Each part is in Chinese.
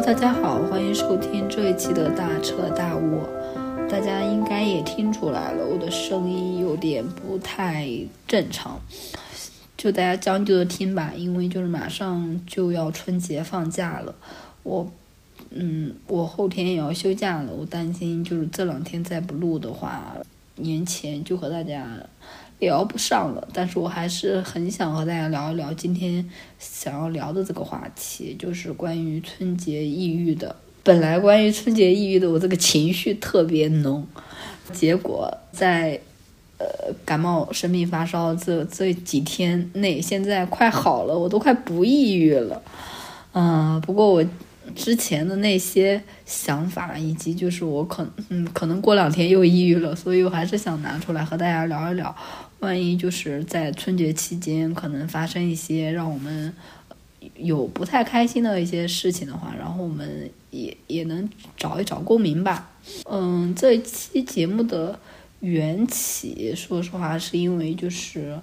大家好，欢迎收听这一期的大彻大悟。大家应该也听出来了，我的声音有点不太正常，就大家将就的听吧，因为就是马上就要春节放假了，我，嗯，我后天也要休假了，我担心就是这两天再不录的话，年前就和大家。聊不上了，但是我还是很想和大家聊一聊今天想要聊的这个话题，就是关于春节抑郁的。本来关于春节抑郁的，我这个情绪特别浓，结果在呃感冒、生病、发烧这这几天内，现在快好了，我都快不抑郁了。嗯，不过我之前的那些想法，以及就是我可嗯可能过两天又抑郁了，所以我还是想拿出来和大家聊一聊。万一就是在春节期间可能发生一些让我们有不太开心的一些事情的话，然后我们也也能找一找共鸣吧。嗯，这期节目的缘起，说实话是因为就是，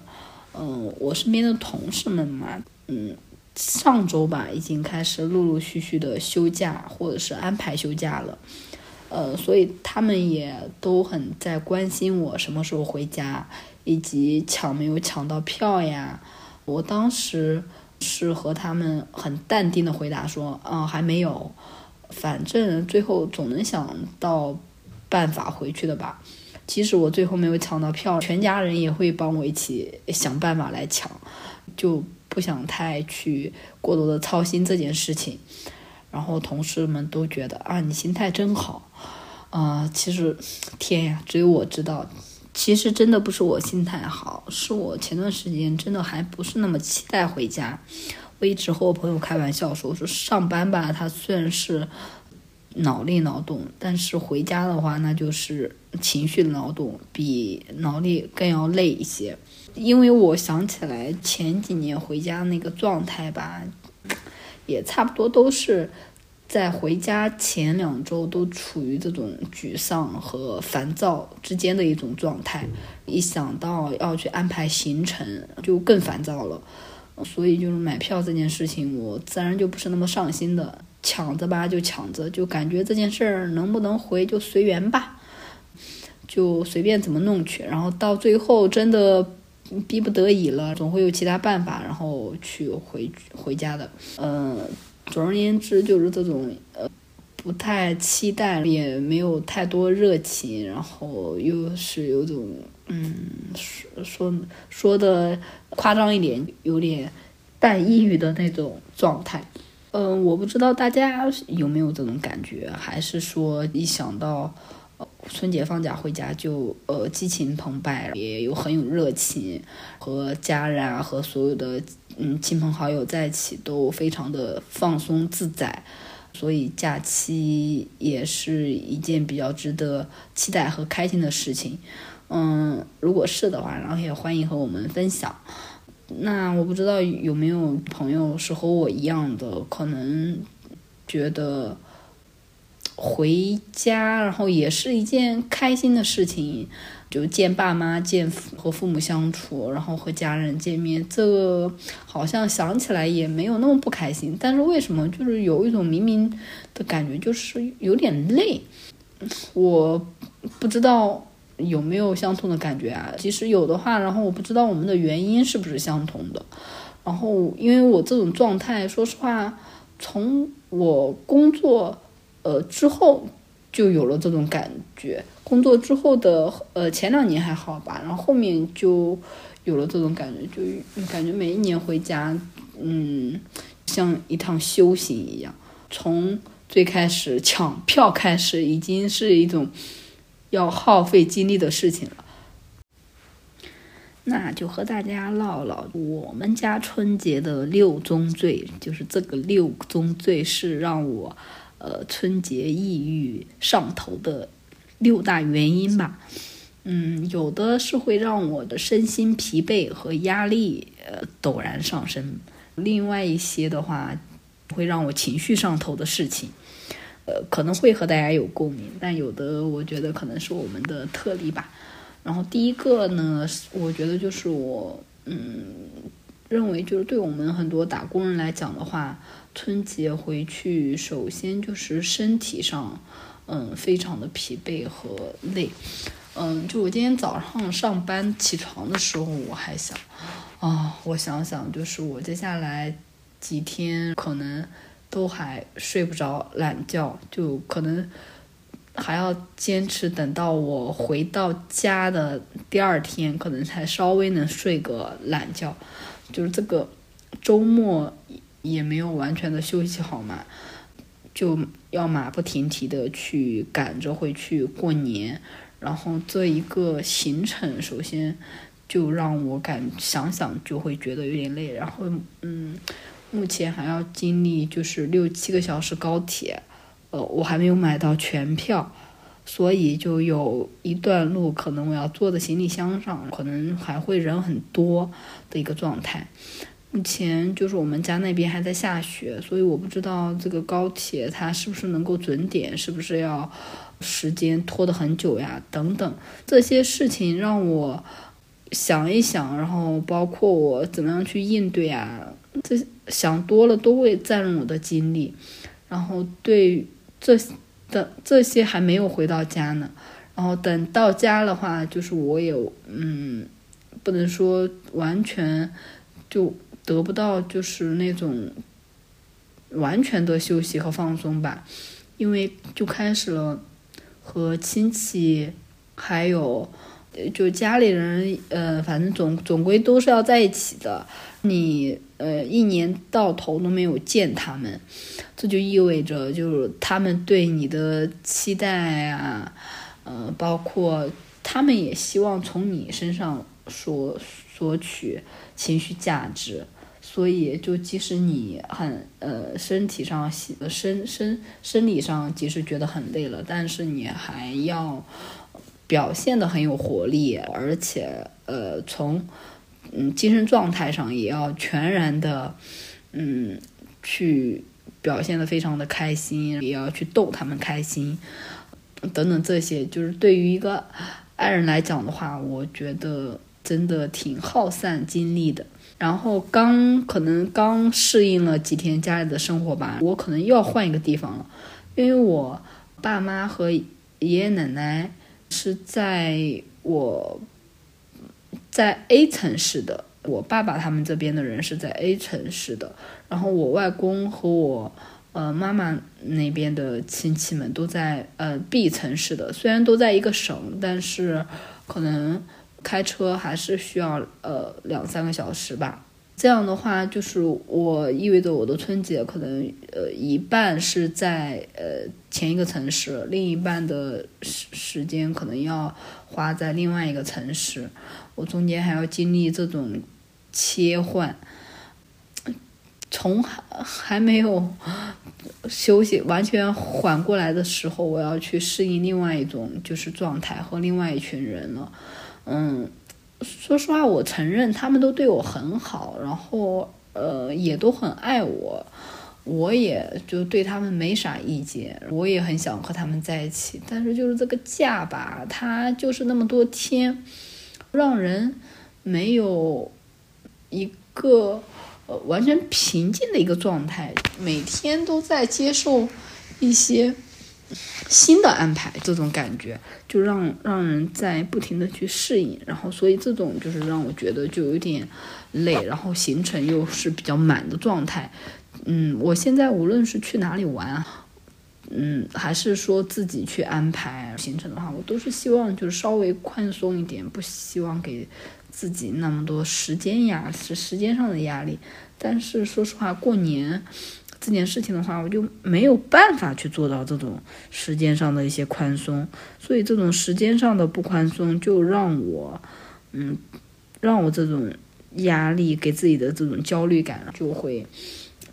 嗯，我身边的同事们嘛，嗯，上周吧已经开始陆陆续续的休假或者是安排休假了，呃，所以他们也都很在关心我什么时候回家。以及抢没有抢到票呀？我当时是和他们很淡定的回答说：“嗯，还没有，反正最后总能想到办法回去的吧。即使我最后没有抢到票，全家人也会帮我一起想办法来抢，就不想太去过多的操心这件事情。”然后同事们都觉得：“啊，你心态真好。”啊，其实天呀，只有我知道。其实真的不是我心态好，是我前段时间真的还不是那么期待回家。我一直和我朋友开玩笑说：“我说上班吧，它虽然是脑力劳动，但是回家的话，那就是情绪劳动，比脑力更要累一些。”因为我想起来前几年回家那个状态吧，也差不多都是。在回家前两周都处于这种沮丧和烦躁之间的一种状态，一想到要去安排行程就更烦躁了，所以就是买票这件事情，我自然就不是那么上心的，抢着吧就抢着，就感觉这件事儿能不能回就随缘吧，就随便怎么弄去，然后到最后真的逼不得已了，总会有其他办法，然后去回回家的，嗯。总而言之，就是这种呃，不太期待，也没有太多热情，然后又是有种嗯，说说说的夸张一点，有点半抑郁的那种状态。嗯，我不知道大家有没有这种感觉，还是说一想到呃春节放假回家就呃激情澎湃，也有很有热情，和家人啊和所有的。嗯，亲朋好友在一起都非常的放松自在，所以假期也是一件比较值得期待和开心的事情。嗯，如果是的话，然后也欢迎和我们分享。那我不知道有没有朋友是和我一样的，可能觉得回家然后也是一件开心的事情。就见爸妈、见和父母相处，然后和家人见面，这好像想起来也没有那么不开心。但是为什么就是有一种明明的感觉，就是有点累？我不知道有没有相同的感觉啊？其实有的话，然后我不知道我们的原因是不是相同的。然后因为我这种状态，说实话，从我工作呃之后就有了这种感觉。工作之后的呃前两年还好吧，然后后面就有了这种感觉，就感觉每一年回家，嗯，像一趟修行一样。从最开始抢票开始，已经是一种要耗费精力的事情了。那就和大家唠唠我们家春节的六宗罪，就是这个六宗罪是让我呃春节抑郁上头的。六大原因吧，嗯，有的是会让我的身心疲惫和压力呃陡然上升，另外一些的话会让我情绪上头的事情，呃，可能会和大家有共鸣，但有的我觉得可能是我们的特例吧。然后第一个呢，我觉得就是我嗯认为，就是对我们很多打工人来讲的话，春节回去，首先就是身体上，嗯，非常的疲惫和累。嗯，就我今天早上上班起床的时候，我还想，啊，我想想，就是我接下来几天可能都还睡不着懒觉，就可能还要坚持等到我回到家的第二天，可能才稍微能睡个懒觉。就是这个周末也没有完全的休息好嘛，就要马不停蹄的去赶着回去过年。然后这一个行程，首先就让我感想想就会觉得有点累。然后，嗯，目前还要经历就是六七个小时高铁，呃，我还没有买到全票，所以就有一段路可能我要坐在行李箱上，可能还会人很多的一个状态。目前就是我们家那边还在下雪，所以我不知道这个高铁它是不是能够准点，是不是要。时间拖得很久呀，等等这些事情让我想一想，然后包括我怎么样去应对啊，这想多了都会占用我的精力。然后对这等这些还没有回到家呢，然后等到家的话，就是我也嗯，不能说完全就得不到就是那种完全的休息和放松吧，因为就开始了。和亲戚，还有就家里人，呃，反正总总归都是要在一起的。你呃一年到头都没有见他们，这就意味着就是他们对你的期待啊，呃，包括他们也希望从你身上索索取情绪价值。所以，就即使你很呃身体上、身身生理上，即使觉得很累了，但是你还要表现的很有活力，而且呃从嗯精神状态上也要全然的嗯去表现的非常的开心，也要去逗他们开心等等这些，就是对于一个爱人来讲的话，我觉得真的挺耗散精力的。然后刚可能刚适应了几天家里的生活吧，我可能又要换一个地方了，因为我爸妈和爷爷奶奶是在我在 A 城市的，我爸爸他们这边的人是在 A 城市的，然后我外公和我呃妈妈那边的亲戚们都在呃 B 城市的，虽然都在一个省，但是可能。开车还是需要呃两三个小时吧，这样的话就是我意味着我的春节可能呃一半是在呃前一个城市，另一半的时时间可能要花在另外一个城市，我中间还要经历这种切换，从还还没有休息完全缓过来的时候，我要去适应另外一种就是状态和另外一群人了。嗯，说实话，我承认他们都对我很好，然后呃也都很爱我，我也就对他们没啥意见，我也很想和他们在一起。但是就是这个假吧，它就是那么多天，让人没有一个呃完全平静的一个状态，每天都在接受一些。新的安排，这种感觉就让让人在不停的去适应，然后所以这种就是让我觉得就有点累，然后行程又是比较满的状态。嗯，我现在无论是去哪里玩，嗯，还是说自己去安排行程的话，我都是希望就是稍微宽松一点，不希望给自己那么多时间压是时间上的压力。但是说实话，过年。这件事情的话，我就没有办法去做到这种时间上的一些宽松，所以这种时间上的不宽松，就让我，嗯，让我这种压力给自己的这种焦虑感就会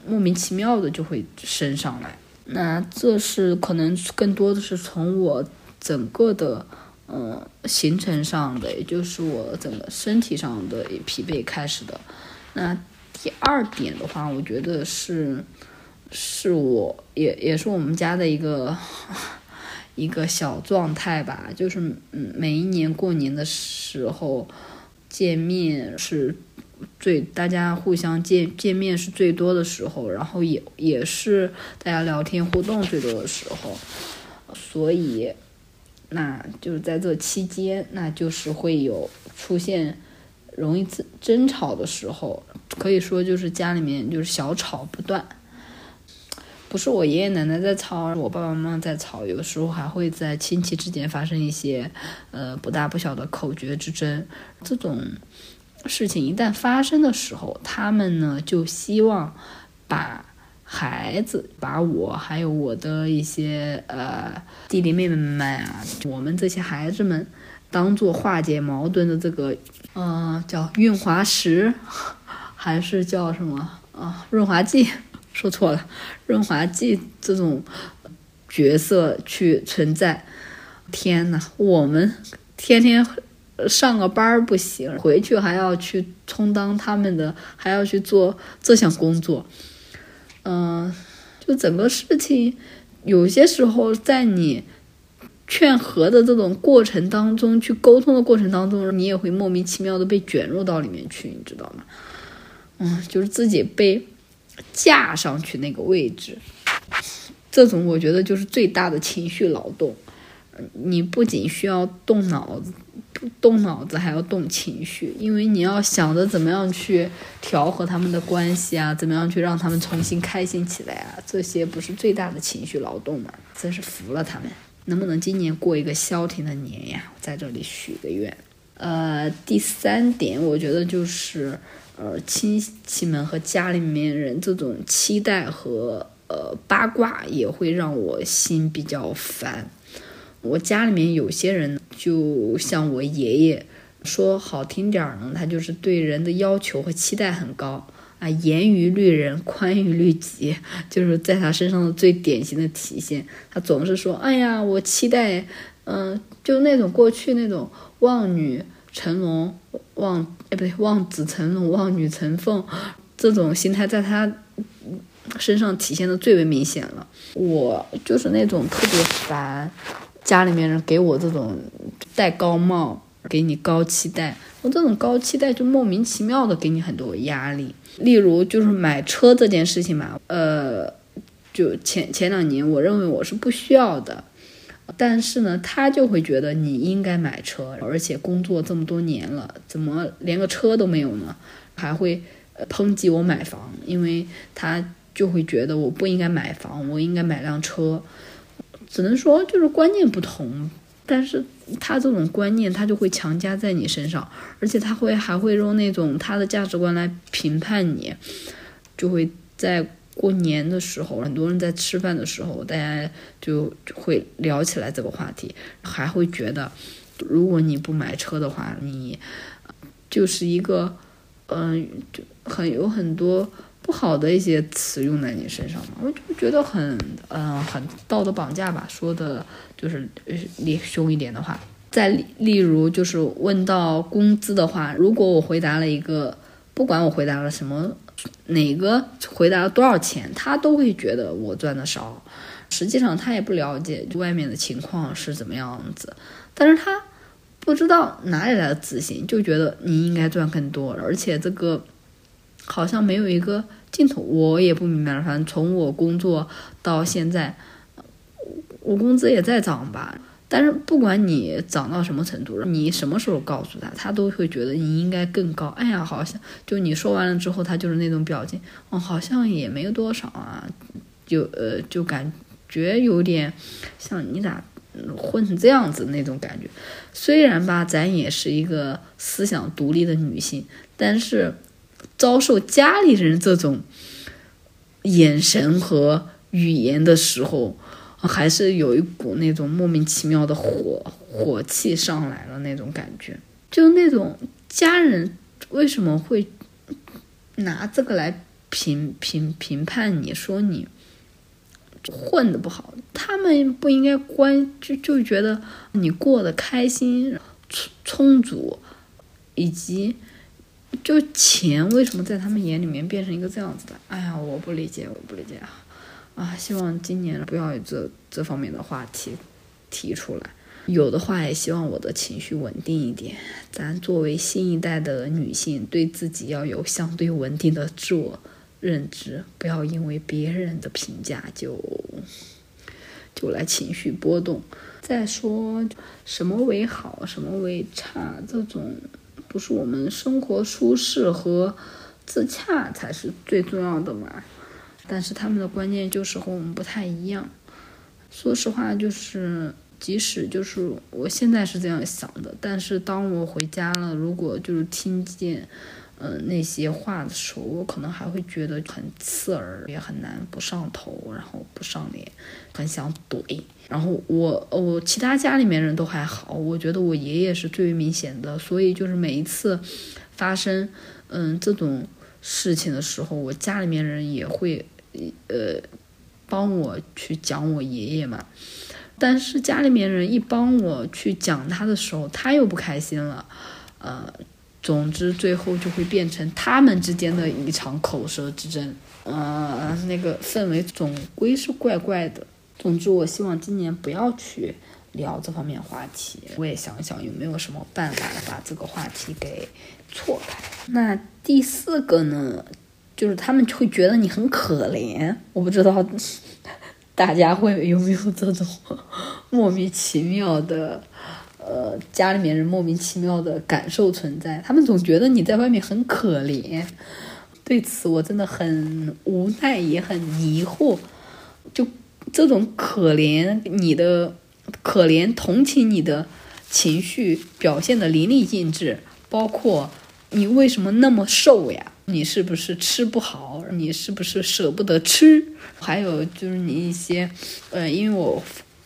莫名其妙的就会升上来。那这是可能更多的是从我整个的嗯行程上的，也就是我整个身体上的疲惫开始的。那第二点的话，我觉得是。是我也也是我们家的一个一个小状态吧，就是嗯，每一年过年的时候见面是最大家互相见见面是最多的时候，然后也也是大家聊天互动最多的时候，所以那就是在这期间，那就是会有出现容易争争吵的时候，可以说就是家里面就是小吵不断。不是我爷爷奶奶在吵，我爸爸妈妈在吵，有时候还会在亲戚之间发生一些，呃，不大不小的口角之争。这种事情一旦发生的时候，他们呢就希望把孩子、把我还有我的一些呃弟弟妹妹们啊，我们这些孩子们，当做化解矛盾的这个，呃，叫润滑石，还是叫什么啊？润滑剂。说错了，润滑剂这种角色去存在。天呐，我们天天上个班儿不行，回去还要去充当他们的，还要去做这项工作。嗯，就整个事情，有些时候在你劝和的这种过程当中，去沟通的过程当中，你也会莫名其妙的被卷入到里面去，你知道吗？嗯，就是自己被。架上去那个位置，这种我觉得就是最大的情绪劳动。你不仅需要动脑子，动脑子还要动情绪，因为你要想着怎么样去调和他们的关系啊，怎么样去让他们重新开心起来啊，这些不是最大的情绪劳动吗？真是服了他们！能不能今年过一个消停的年呀？在这里许个愿。呃，第三点，我觉得就是。呃，亲戚们和家里面人这种期待和呃八卦也会让我心比较烦。我家里面有些人，就像我爷爷，说好听点儿呢，他就是对人的要求和期待很高啊，严于律人，宽于律己，就是在他身上的最典型的体现。他总是说：“哎呀，我期待，嗯，就那种过去那种望女成龙。”望哎不对，望子成龙，望女成凤，这种心态在他身上体现的最为明显了。我就是那种特别烦家里面人给我这种戴高帽，给你高期待，我这种高期待就莫名其妙的给你很多压力。例如就是买车这件事情嘛，呃，就前前两年我认为我是不需要的。但是呢，他就会觉得你应该买车，而且工作这么多年了，怎么连个车都没有呢？还会抨击我买房，因为他就会觉得我不应该买房，我应该买辆车。只能说就是观念不同，但是他这种观念他就会强加在你身上，而且他会还会用那种他的价值观来评判你，就会在。过年的时候，很多人在吃饭的时候，大家就会聊起来这个话题，还会觉得，如果你不买车的话，你就是一个，嗯，就很有很多不好的一些词用在你身上嘛，我就觉得很，嗯，很道德绑架吧。说的就是厉凶一点的话，再例如就是问到工资的话，如果我回答了一个，不管我回答了什么。哪个回答多少钱，他都会觉得我赚的少。实际上他也不了解外面的情况是怎么样子，但是他不知道哪里来的自信，就觉得你应该赚更多，而且这个好像没有一个尽头。我也不明白了，反正从我工作到现在，我工资也在涨吧。但是不管你涨到什么程度，你什么时候告诉他，他都会觉得你应该更高。哎呀，好像就你说完了之后，他就是那种表情，哦，好像也没有多少啊，就呃，就感觉有点像你咋混成这样子那种感觉。虽然吧，咱也是一个思想独立的女性，但是遭受家里人这种眼神和语言的时候。还是有一股那种莫名其妙的火火气上来了那种感觉，就那种家人为什么会拿这个来评评评判你说你混的不好？他们不应该关就就觉得你过得开心充充足，以及就钱为什么在他们眼里面变成一个这样子的？哎呀，我不理解，我不理解啊！啊，希望今年不要有这这方面的话题提出来。有的话也希望我的情绪稳定一点。咱作为新一代的女性，对自己要有相对稳定的自我认知，不要因为别人的评价就就来情绪波动。再说什么为好，什么为差，这种不是我们生活舒适和自洽才是最重要的嘛？但是他们的观念就是和我们不太一样。说实话，就是即使就是我现在是这样想的，但是当我回家了，如果就是听见。嗯，那些话的时候，我可能还会觉得很刺耳，也很难不上头，然后不上脸，很想怼。然后我我其他家里面人都还好，我觉得我爷爷是最为明显的。所以就是每一次发生嗯这种事情的时候，我家里面人也会呃帮我去讲我爷爷嘛。但是家里面人一帮我去讲他的时候，他又不开心了，呃。总之，最后就会变成他们之间的一场口舌之争，呃，那个氛围总归是怪怪的。总之，我希望今年不要去聊这方面话题。我也想想有没有什么办法把这个话题给错开。那第四个呢，就是他们会觉得你很可怜。我不知道 大家会有没有这种 莫名其妙的。呃，家里面人莫名其妙的感受存在，他们总觉得你在外面很可怜，对此我真的很无奈，也很疑惑。就这种可怜你的、可怜同情你的情绪表现的淋漓尽致，包括你为什么那么瘦呀？你是不是吃不好？你是不是舍不得吃？还有就是你一些，呃，因为我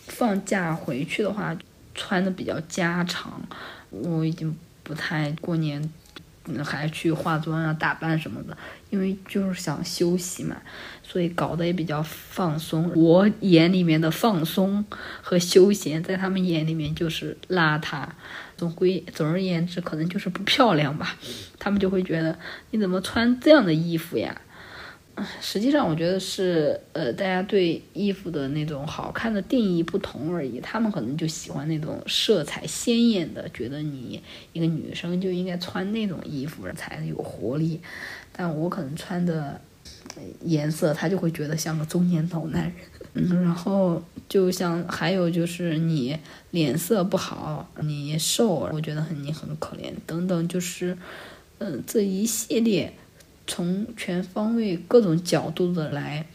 放假回去的话。穿的比较家常，我已经不太过年还去化妆啊、打扮什么的，因为就是想休息嘛，所以搞得也比较放松。我眼里面的放松和休闲，在他们眼里面就是邋遢。总归总而言之，可能就是不漂亮吧。他们就会觉得你怎么穿这样的衣服呀？实际上，我觉得是呃，大家对衣服的那种好看的定义不同而已。他们可能就喜欢那种色彩鲜艳的，觉得你一个女生就应该穿那种衣服才有活力。但我可能穿的颜色，他就会觉得像个中年老男人。嗯，然后就像还有就是你脸色不好，你瘦，我觉得很你很可怜等等，就是嗯这一系列。从全方位、各种角度的来，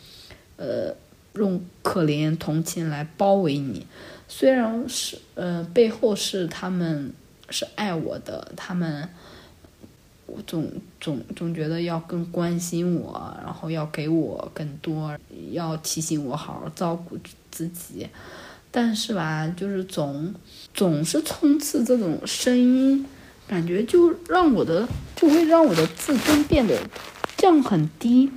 呃，用可怜、同情来包围你。虽然是，呃，背后是他们是爱我的，他们，总总总觉得要更关心我，然后要给我更多，要提醒我好好照顾自己。但是吧，就是总总是充斥这种声音。感觉就让我的就会让我的自尊变得降很低，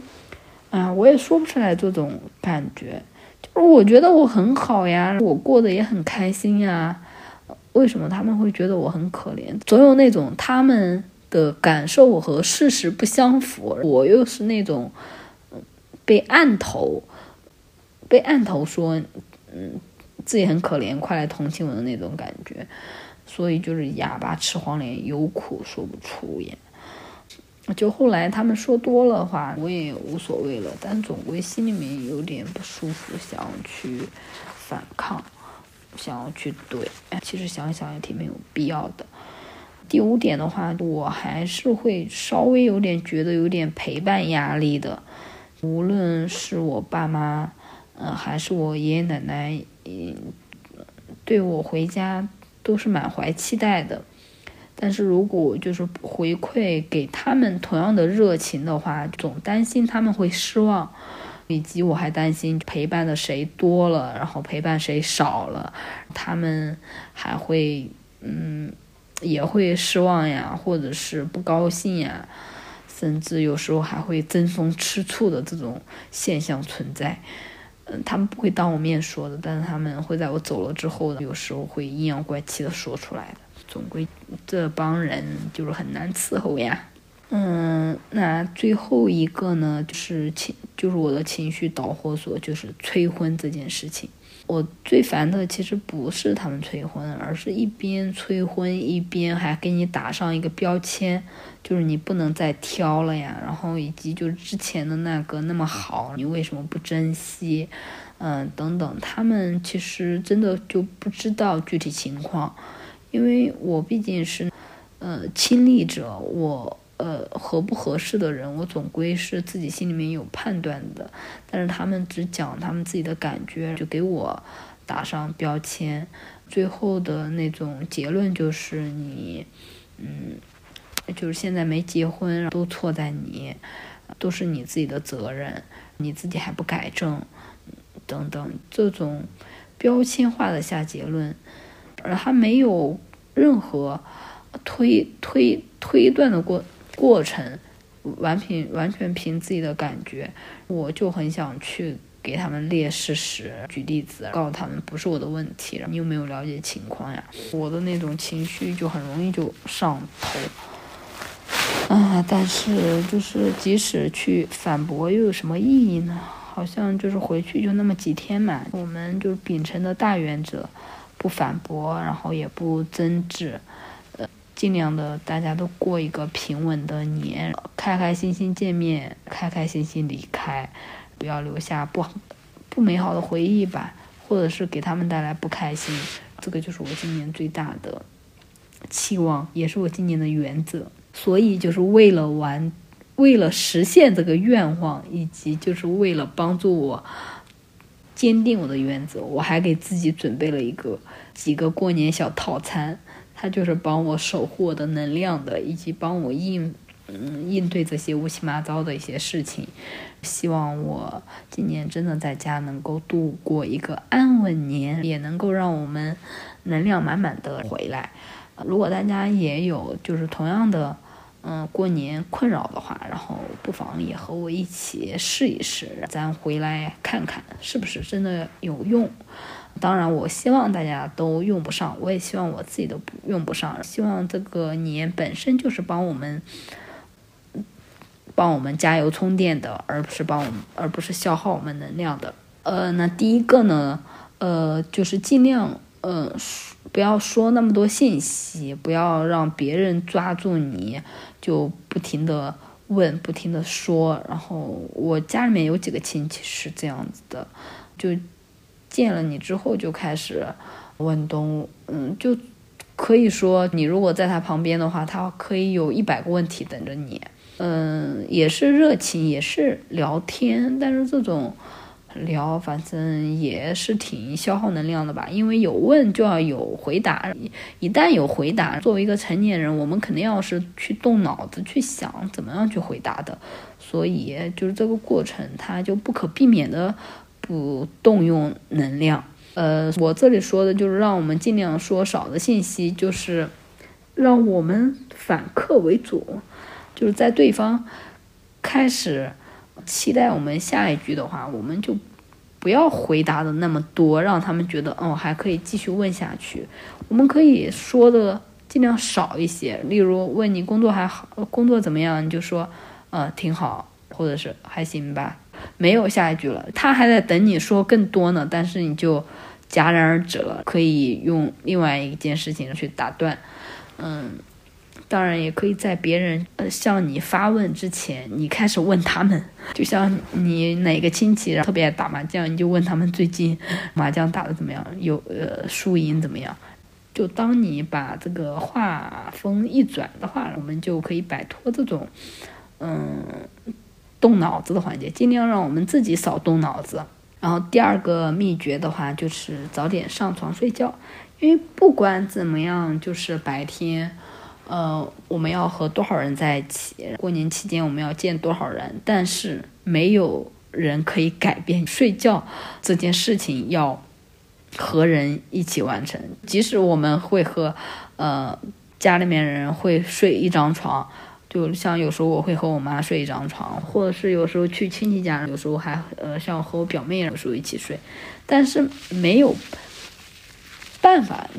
啊，我也说不出来这种感觉。就是我觉得我很好呀，我过得也很开心呀，为什么他们会觉得我很可怜？总有那种他们的感受和事实不相符，我又是那种被按头被按头说，嗯，自己很可怜，快来同情我的那种感觉。所以就是哑巴吃黄连，有苦说不出呀。就后来他们说多了话，我也无所谓了。但总归心里面有点不舒服，想要去反抗，想要去怼。其实想想也挺没有必要的。第五点的话，我还是会稍微有点觉得有点陪伴压力的。无论是我爸妈，嗯，还是我爷爷奶奶，嗯，对我回家。都是满怀期待的，但是如果就是回馈给他们同样的热情的话，总担心他们会失望，以及我还担心陪伴的谁多了，然后陪伴谁少了，他们还会嗯也会失望呀，或者是不高兴呀，甚至有时候还会争风吃醋的这种现象存在。嗯，他们不会当我面说的，但是他们会在我走了之后，有时候会阴阳怪气的说出来的。总归这帮人就是很难伺候呀。嗯，那最后一个呢，就是情，就是我的情绪导火索，就是催婚这件事情。我最烦的其实不是他们催婚，而是一边催婚一边还给你打上一个标签，就是你不能再挑了呀。然后以及就是之前的那个那么好，你为什么不珍惜？嗯，等等，他们其实真的就不知道具体情况，因为我毕竟是呃亲历者，我。呃，合不合适的人，我总归是自己心里面有判断的。但是他们只讲他们自己的感觉，就给我打上标签，最后的那种结论就是你，嗯，就是现在没结婚都错在你，都是你自己的责任，你自己还不改正，等等，这种标签化的下结论，而他没有任何推推推断的过。过程完凭完全凭自己的感觉，我就很想去给他们列事实、举例子，告诉他们不是我的问题。你有没有了解情况呀？我的那种情绪就很容易就上头。啊，但是就是即使去反驳，又有什么意义呢？好像就是回去就那么几天嘛。我们就秉承的大原则，不反驳，然后也不争执。尽量的，大家都过一个平稳的年，开开心心见面，开开心心离开，不要留下不好不美好的回忆吧，或者是给他们带来不开心。这个就是我今年最大的期望，也是我今年的原则。所以，就是为了完，为了实现这个愿望，以及就是为了帮助我坚定我的原则，我还给自己准备了一个几个过年小套餐。他就是帮我守护我的能量的，以及帮我应嗯应对这些乌七八糟的一些事情。希望我今年真的在家能够度过一个安稳年，也能够让我们能量满满的回来。如果大家也有就是同样的嗯过年困扰的话，然后不妨也和我一起试一试，咱回来看看是不是真的有用。当然，我希望大家都用不上，我也希望我自己都不用不上。希望这个年本身就是帮我们，帮我们加油充电的，而不是帮我们，而不是消耗我们能量的。呃，那第一个呢，呃，就是尽量，呃，不要说那么多信息，不要让别人抓住你，就不停的问，不停的说。然后我家里面有几个亲戚是这样子的，就。见了你之后就开始问东，嗯，就可以说你如果在他旁边的话，他可以有一百个问题等着你，嗯，也是热情，也是聊天，但是这种聊反正也是挺消耗能量的吧，因为有问就要有回答，一旦有回答，作为一个成年人，我们肯定要是去动脑子去想怎么样去回答的，所以就是这个过程，它就不可避免的。不动用能量，呃，我这里说的就是让我们尽量说少的信息，就是让我们反客为主，就是在对方开始期待我们下一句的话，我们就不要回答的那么多，让他们觉得哦还可以继续问下去。我们可以说的尽量少一些，例如问你工作还好，工作怎么样，你就说呃挺好，或者是还行吧。没有下一句了，他还在等你说更多呢，但是你就戛然而止了。可以用另外一件事情去打断，嗯，当然也可以在别人呃向你发问之前，你开始问他们。就像你哪个亲戚特别爱打麻将，你就问他们最近麻将打的怎么样，有呃输赢怎么样。就当你把这个话锋一转的话，我们就可以摆脱这种嗯。动脑子的环节，尽量让我们自己少动脑子。然后第二个秘诀的话，就是早点上床睡觉。因为不管怎么样，就是白天，呃，我们要和多少人在一起，过年期间我们要见多少人，但是没有人可以改变睡觉这件事情要和人一起完成。即使我们会和，呃，家里面人会睡一张床。就像有时候我会和我妈睡一张床，或者是有时候去亲戚家，有时候还呃像和我表妹有时候一起睡，但是没有办法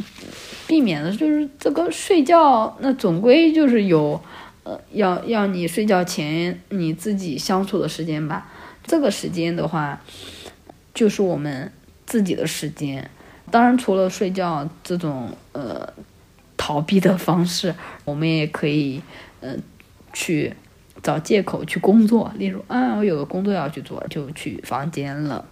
避免的，就是这个睡觉那总归就是有呃要要你睡觉前你自己相处的时间吧。这个时间的话，就是我们自己的时间。当然，除了睡觉这种呃逃避的方式，我们也可以嗯去找借口去工作。例如啊，我有个工作要去做，就去房间了。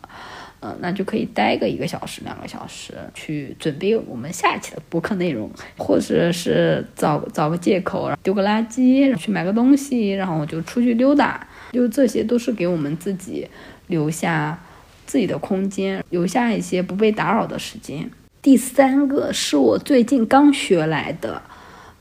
嗯，那就可以待个一个小时、两个小时，去准备我们下一期的播客内容，或者是找找个借口，丢个垃圾，去买个东西，然后我就出去溜达。就这些都是给我们自己留下自己的空间，留下一些不被打扰的时间。第三个是我最近刚学来的，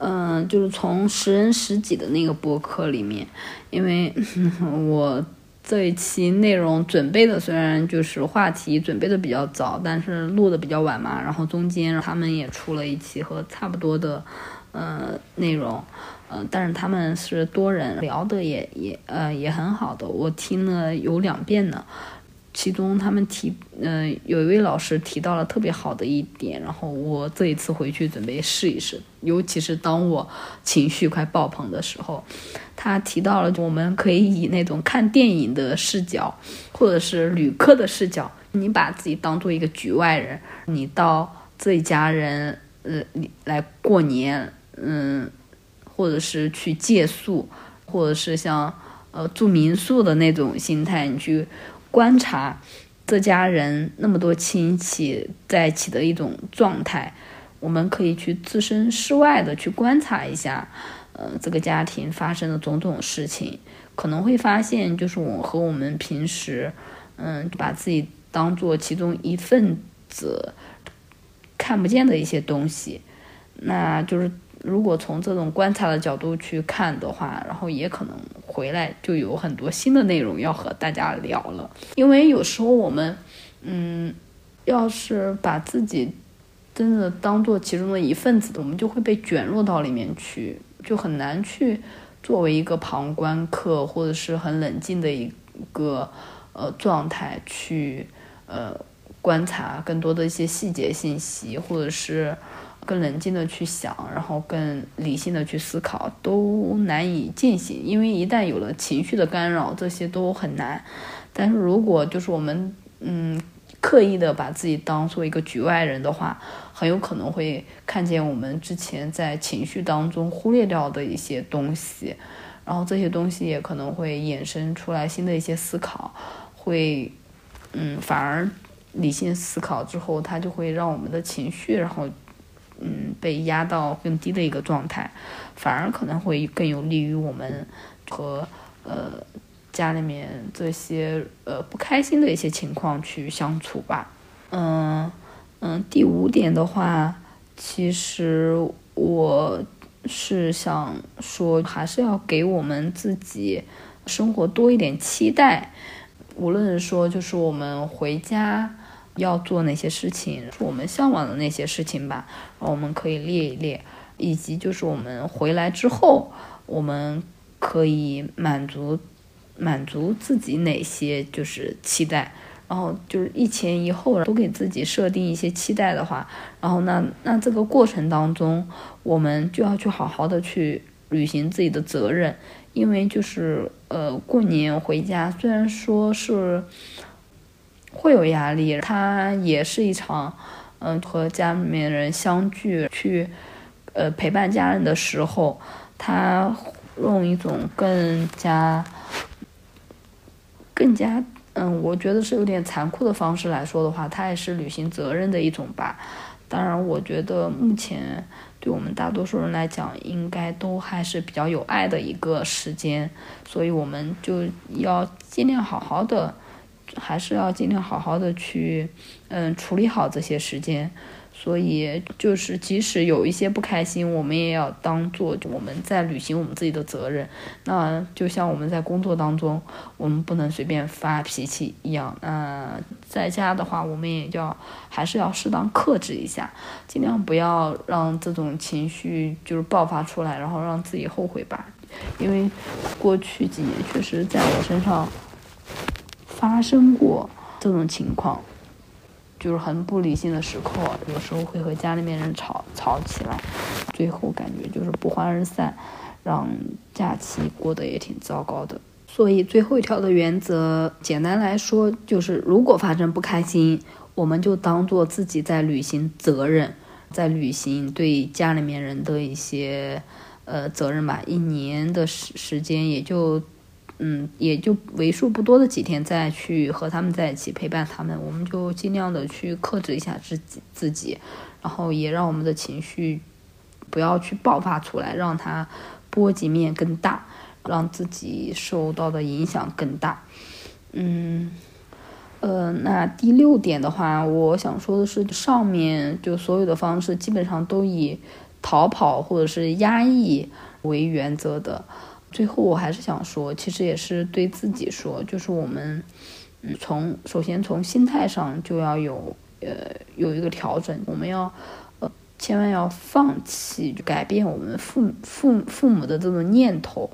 嗯，就是从十人十己的那个播客里面，因为 我。这一期内容准备的虽然就是话题准备的比较早，但是录的比较晚嘛，然后中间他们也出了一期和差不多的，呃，内容，呃，但是他们是多人聊的也也呃也很好的，我听了有两遍呢。其中他们提，嗯，有一位老师提到了特别好的一点，然后我这一次回去准备试一试，尤其是当我情绪快爆棚的时候，他提到了我们可以以那种看电影的视角，或者是旅客的视角，你把自己当做一个局外人，你到这一家人，呃，来过年，嗯，或者是去借宿，或者是像呃住民宿的那种心态，你去。观察这家人那么多亲戚在一起的一种状态，我们可以去置身事外的去观察一下，呃，这个家庭发生的种种事情，可能会发现，就是我和我们平时，嗯，把自己当做其中一份子，看不见的一些东西，那就是。如果从这种观察的角度去看的话，然后也可能回来就有很多新的内容要和大家聊了。因为有时候我们，嗯，要是把自己真的当做其中的一份子，我们就会被卷入到里面去，就很难去作为一个旁观客或者是很冷静的一个呃状态去呃观察更多的一些细节信息，或者是。更冷静的去想，然后更理性的去思考，都难以进行。因为一旦有了情绪的干扰，这些都很难。但是如果就是我们嗯刻意的把自己当做一个局外人的话，很有可能会看见我们之前在情绪当中忽略掉的一些东西，然后这些东西也可能会衍生出来新的一些思考，会嗯反而理性思考之后，它就会让我们的情绪然后。嗯，被压到更低的一个状态，反而可能会更有利于我们和呃家里面这些呃不开心的一些情况去相处吧。嗯嗯，第五点的话，其实我是想说，还是要给我们自己生活多一点期待，无论是说就是我们回家。要做哪些事情，我们向往的那些事情吧，我们可以列一列，以及就是我们回来之后，我们可以满足满足自己哪些就是期待，然后就是一前一后都给自己设定一些期待的话，然后那那这个过程当中，我们就要去好好的去履行自己的责任，因为就是呃过年回家，虽然说是。会有压力，它也是一场，嗯，和家里面人相聚去，呃，陪伴家人的时候，他用一种更加、更加，嗯，我觉得是有点残酷的方式来说的话，它也是履行责任的一种吧。当然，我觉得目前对我们大多数人来讲，应该都还是比较有爱的一个时间，所以我们就要尽量好好的。还是要尽量好好的去，嗯，处理好这些时间。所以就是，即使有一些不开心，我们也要当做我们在履行我们自己的责任。那就像我们在工作当中，我们不能随便发脾气一样。那在家的话，我们也要还是要适当克制一下，尽量不要让这种情绪就是爆发出来，然后让自己后悔吧。因为过去几年确实在我身上。发生过这种情况，就是很不理性的时刻，有时候会和家里面人吵吵起来，最后感觉就是不欢而散，让假期过得也挺糟糕的。所以最后一条的原则，简单来说就是，如果发生不开心，我们就当做自己在履行责任，在履行对家里面人的一些呃责任吧。一年的时时间也就。嗯，也就为数不多的几天再去和他们在一起陪伴他们，我们就尽量的去克制一下自己自己，然后也让我们的情绪不要去爆发出来，让它波及面更大，让自己受到的影响更大。嗯，呃，那第六点的话，我想说的是，上面就所有的方式基本上都以逃跑或者是压抑为原则的。最后，我还是想说，其实也是对自己说，就是我们，嗯，从首先从心态上就要有，呃，有一个调整。我们要，呃，千万要放弃改变我们父父父母的这种念头，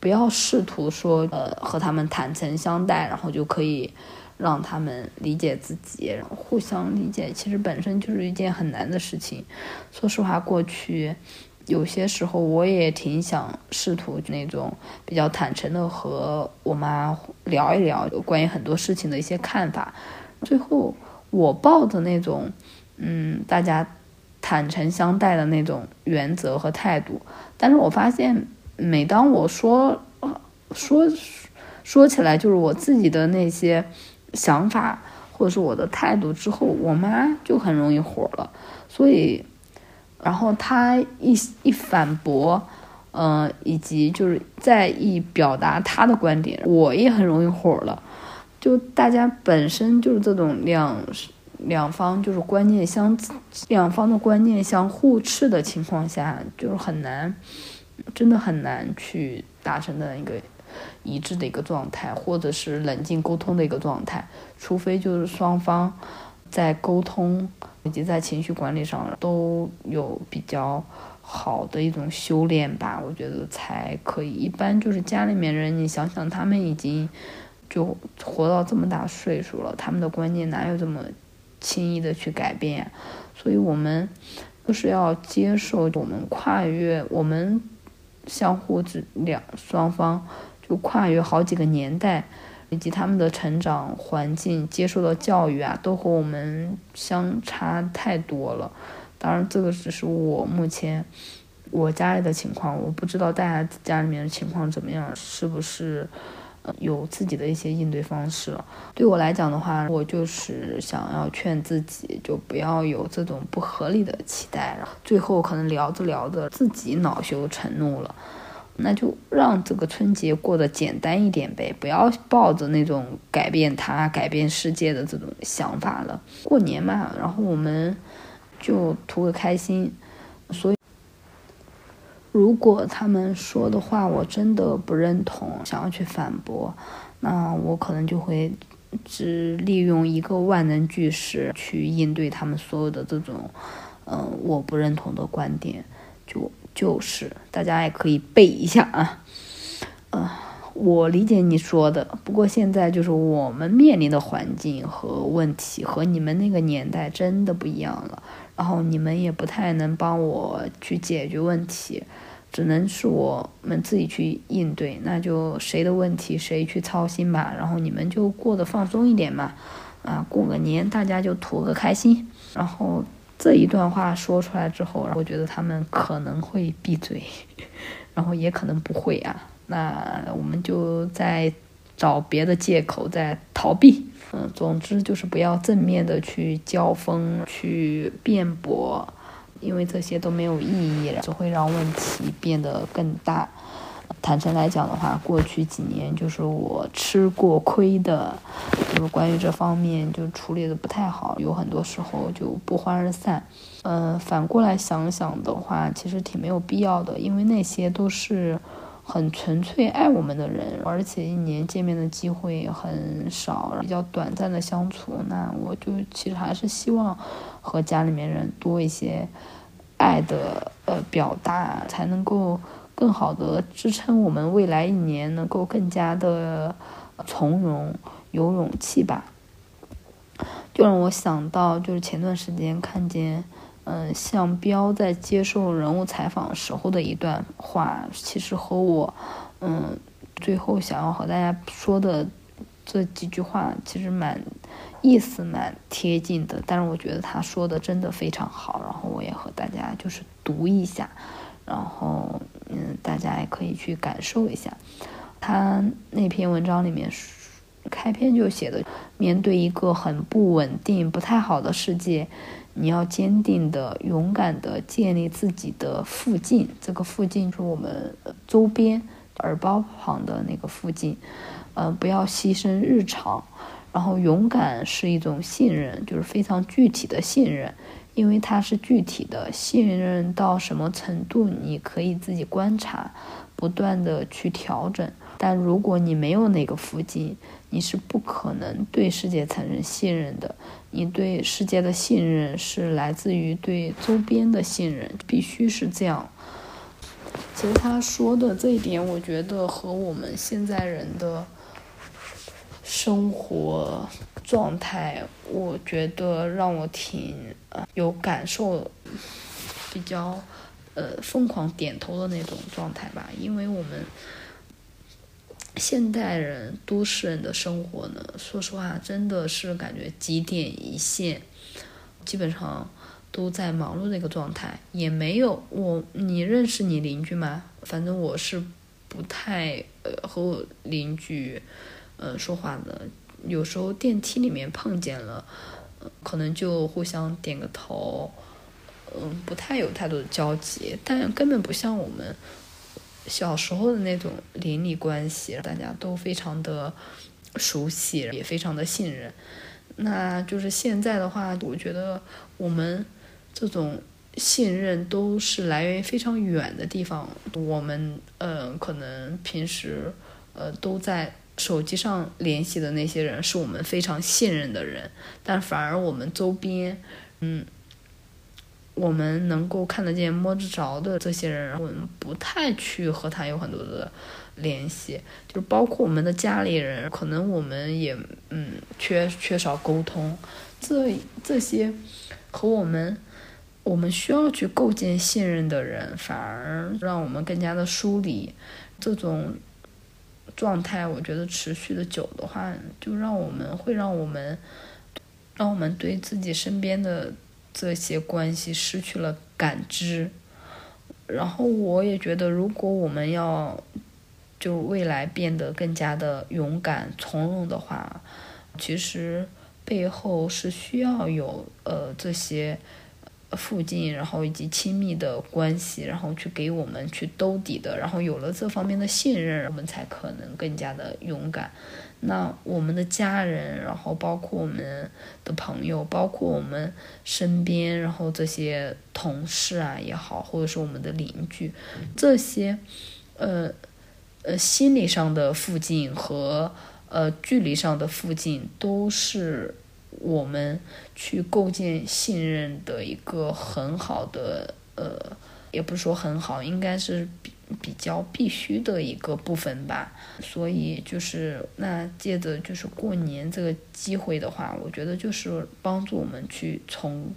不要试图说，呃，和他们坦诚相待，然后就可以让他们理解自己，然后互相理解。其实本身就是一件很难的事情。说实话，过去。有些时候我也挺想试图那种比较坦诚的和我妈聊一聊关于很多事情的一些看法。最后我抱着那种嗯大家坦诚相待的那种原则和态度，但是我发现每当我说说说起来就是我自己的那些想法或者是我的态度之后，我妈就很容易火了，所以。然后他一一反驳，嗯，以及就是在一表达他的观点，我也很容易火了。就大家本身就是这种两两方就是观念相两方的观念相互斥的情况下，就是很难，真的很难去达成的一个一致的一个状态，或者是冷静沟通的一个状态，除非就是双方在沟通。以及在情绪管理上都有比较好的一种修炼吧，我觉得才可以。一般就是家里面人，你想想，他们已经就活到这么大岁数了，他们的观念哪有这么轻易的去改变？所以我们就是要接受，我们跨越我们相互之两双方，就跨越好几个年代。以及他们的成长环境、接受的教育啊，都和我们相差太多了。当然，这个只是我目前我家里的情况，我不知道大家家里面的情况怎么样，是不是有自己的一些应对方式？对我来讲的话，我就是想要劝自己，就不要有这种不合理的期待，然后最后可能聊着聊着自己恼羞成怒了。那就让这个春节过得简单一点呗，不要抱着那种改变他、改变世界的这种想法了。过年嘛，然后我们就图个开心。所以，如果他们说的话我真的不认同，想要去反驳，那我可能就会只利用一个万能句式去应对他们所有的这种，嗯，我不认同的观点，就。就是大家也可以背一下啊，呃，我理解你说的，不过现在就是我们面临的环境和问题和你们那个年代真的不一样了，然后你们也不太能帮我去解决问题，只能是我们自己去应对，那就谁的问题谁去操心吧，然后你们就过得放松一点嘛，啊，过个年大家就图个开心，然后。这一段话说出来之后，我觉得他们可能会闭嘴，然后也可能不会啊。那我们就在找别的借口在逃避。嗯，总之就是不要正面的去交锋、去辩驳，因为这些都没有意义，只会让问题变得更大。坦诚来讲的话，过去几年就是我吃过亏的，就是关于这方面就处理的不太好，有很多时候就不欢而散。嗯，反过来想想的话，其实挺没有必要的，因为那些都是很纯粹爱我们的人，而且一年见面的机会很少，比较短暂的相处，那我就其实还是希望和家里面人多一些爱的呃表达，才能够。更好的支撑我们未来一年能够更加的从容有勇气吧，就让我想到就是前段时间看见，嗯，向彪在接受人物采访时候的一段话，其实和我，嗯，最后想要和大家说的这几句话其实蛮意思蛮贴近的，但是我觉得他说的真的非常好，然后我也和大家就是读一下，然后嗯，大家也可以去感受一下。他那篇文章里面开篇就写的，面对一个很不稳定、不太好的世界，你要坚定的、勇敢的建立自己的附近。这个附近就是我们周边耳包旁的那个附近。嗯，不要牺牲日常，然后勇敢是一种信任，就是非常具体的信任，因为它是具体的信任到什么程度，你可以自己观察，不断的去调整。但如果你没有那个附近，你是不可能对世界产生信任的。你对世界的信任是来自于对周边的信任，必须是这样。其实他说的这一点，我觉得和我们现在人的。生活状态，我觉得让我挺有感受，比较呃疯狂点头的那种状态吧。因为我们现代人、都市人的生活呢，说实话，真的是感觉几点一线，基本上都在忙碌的一个状态，也没有我。你认识你邻居吗？反正我是不太呃和我邻居。呃，说话的，有时候电梯里面碰见了，可能就互相点个头，嗯，不太有太多的交集，但根本不像我们小时候的那种邻里关系，大家都非常的熟悉，也非常的信任。那就是现在的话，我觉得我们这种信任都是来源于非常远的地方，我们嗯，可能平时呃都在。手机上联系的那些人是我们非常信任的人，但反而我们周边，嗯，我们能够看得见、摸得着的这些人，我们不太去和他有很多的联系，就是包括我们的家里人，可能我们也嗯缺缺少沟通，这这些和我们我们需要去构建信任的人，反而让我们更加的疏离，这种。状态，我觉得持续的久的话，就让我们会让我们，让我们对自己身边的这些关系失去了感知。然后我也觉得，如果我们要就未来变得更加的勇敢从容的话，其实背后是需要有呃这些。附近，然后以及亲密的关系，然后去给我们去兜底的，然后有了这方面的信任，我们才可能更加的勇敢。那我们的家人，然后包括我们的朋友，包括我们身边，然后这些同事啊也好，或者是我们的邻居，这些，呃，呃，心理上的附近和呃距离上的附近都是。我们去构建信任的一个很好的，呃，也不是说很好，应该是比比较必须的一个部分吧。所以就是那借着就是过年这个机会的话，我觉得就是帮助我们去重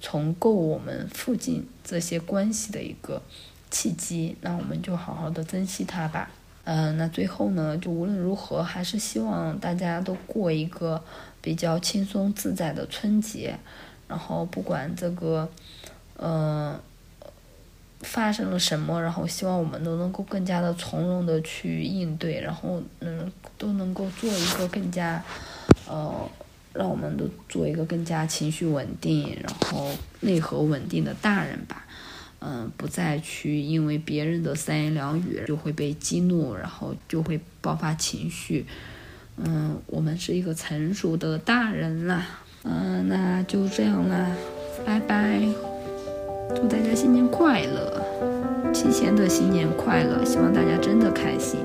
重构我们附近这些关系的一个契机。那我们就好好的珍惜它吧。嗯，那最后呢，就无论如何，还是希望大家都过一个。比较轻松自在的春节，然后不管这个，呃，发生了什么，然后希望我们都能够更加的从容的去应对，然后嗯，都能够做一个更加，呃，让我们都做一个更加情绪稳定，然后内核稳定的大人吧，嗯，不再去因为别人的三言两语就会被激怒，然后就会爆发情绪。嗯，我们是一个成熟的大人啦。嗯，那就这样啦，拜拜。祝大家新年快乐，提前的新年快乐，希望大家真的开心。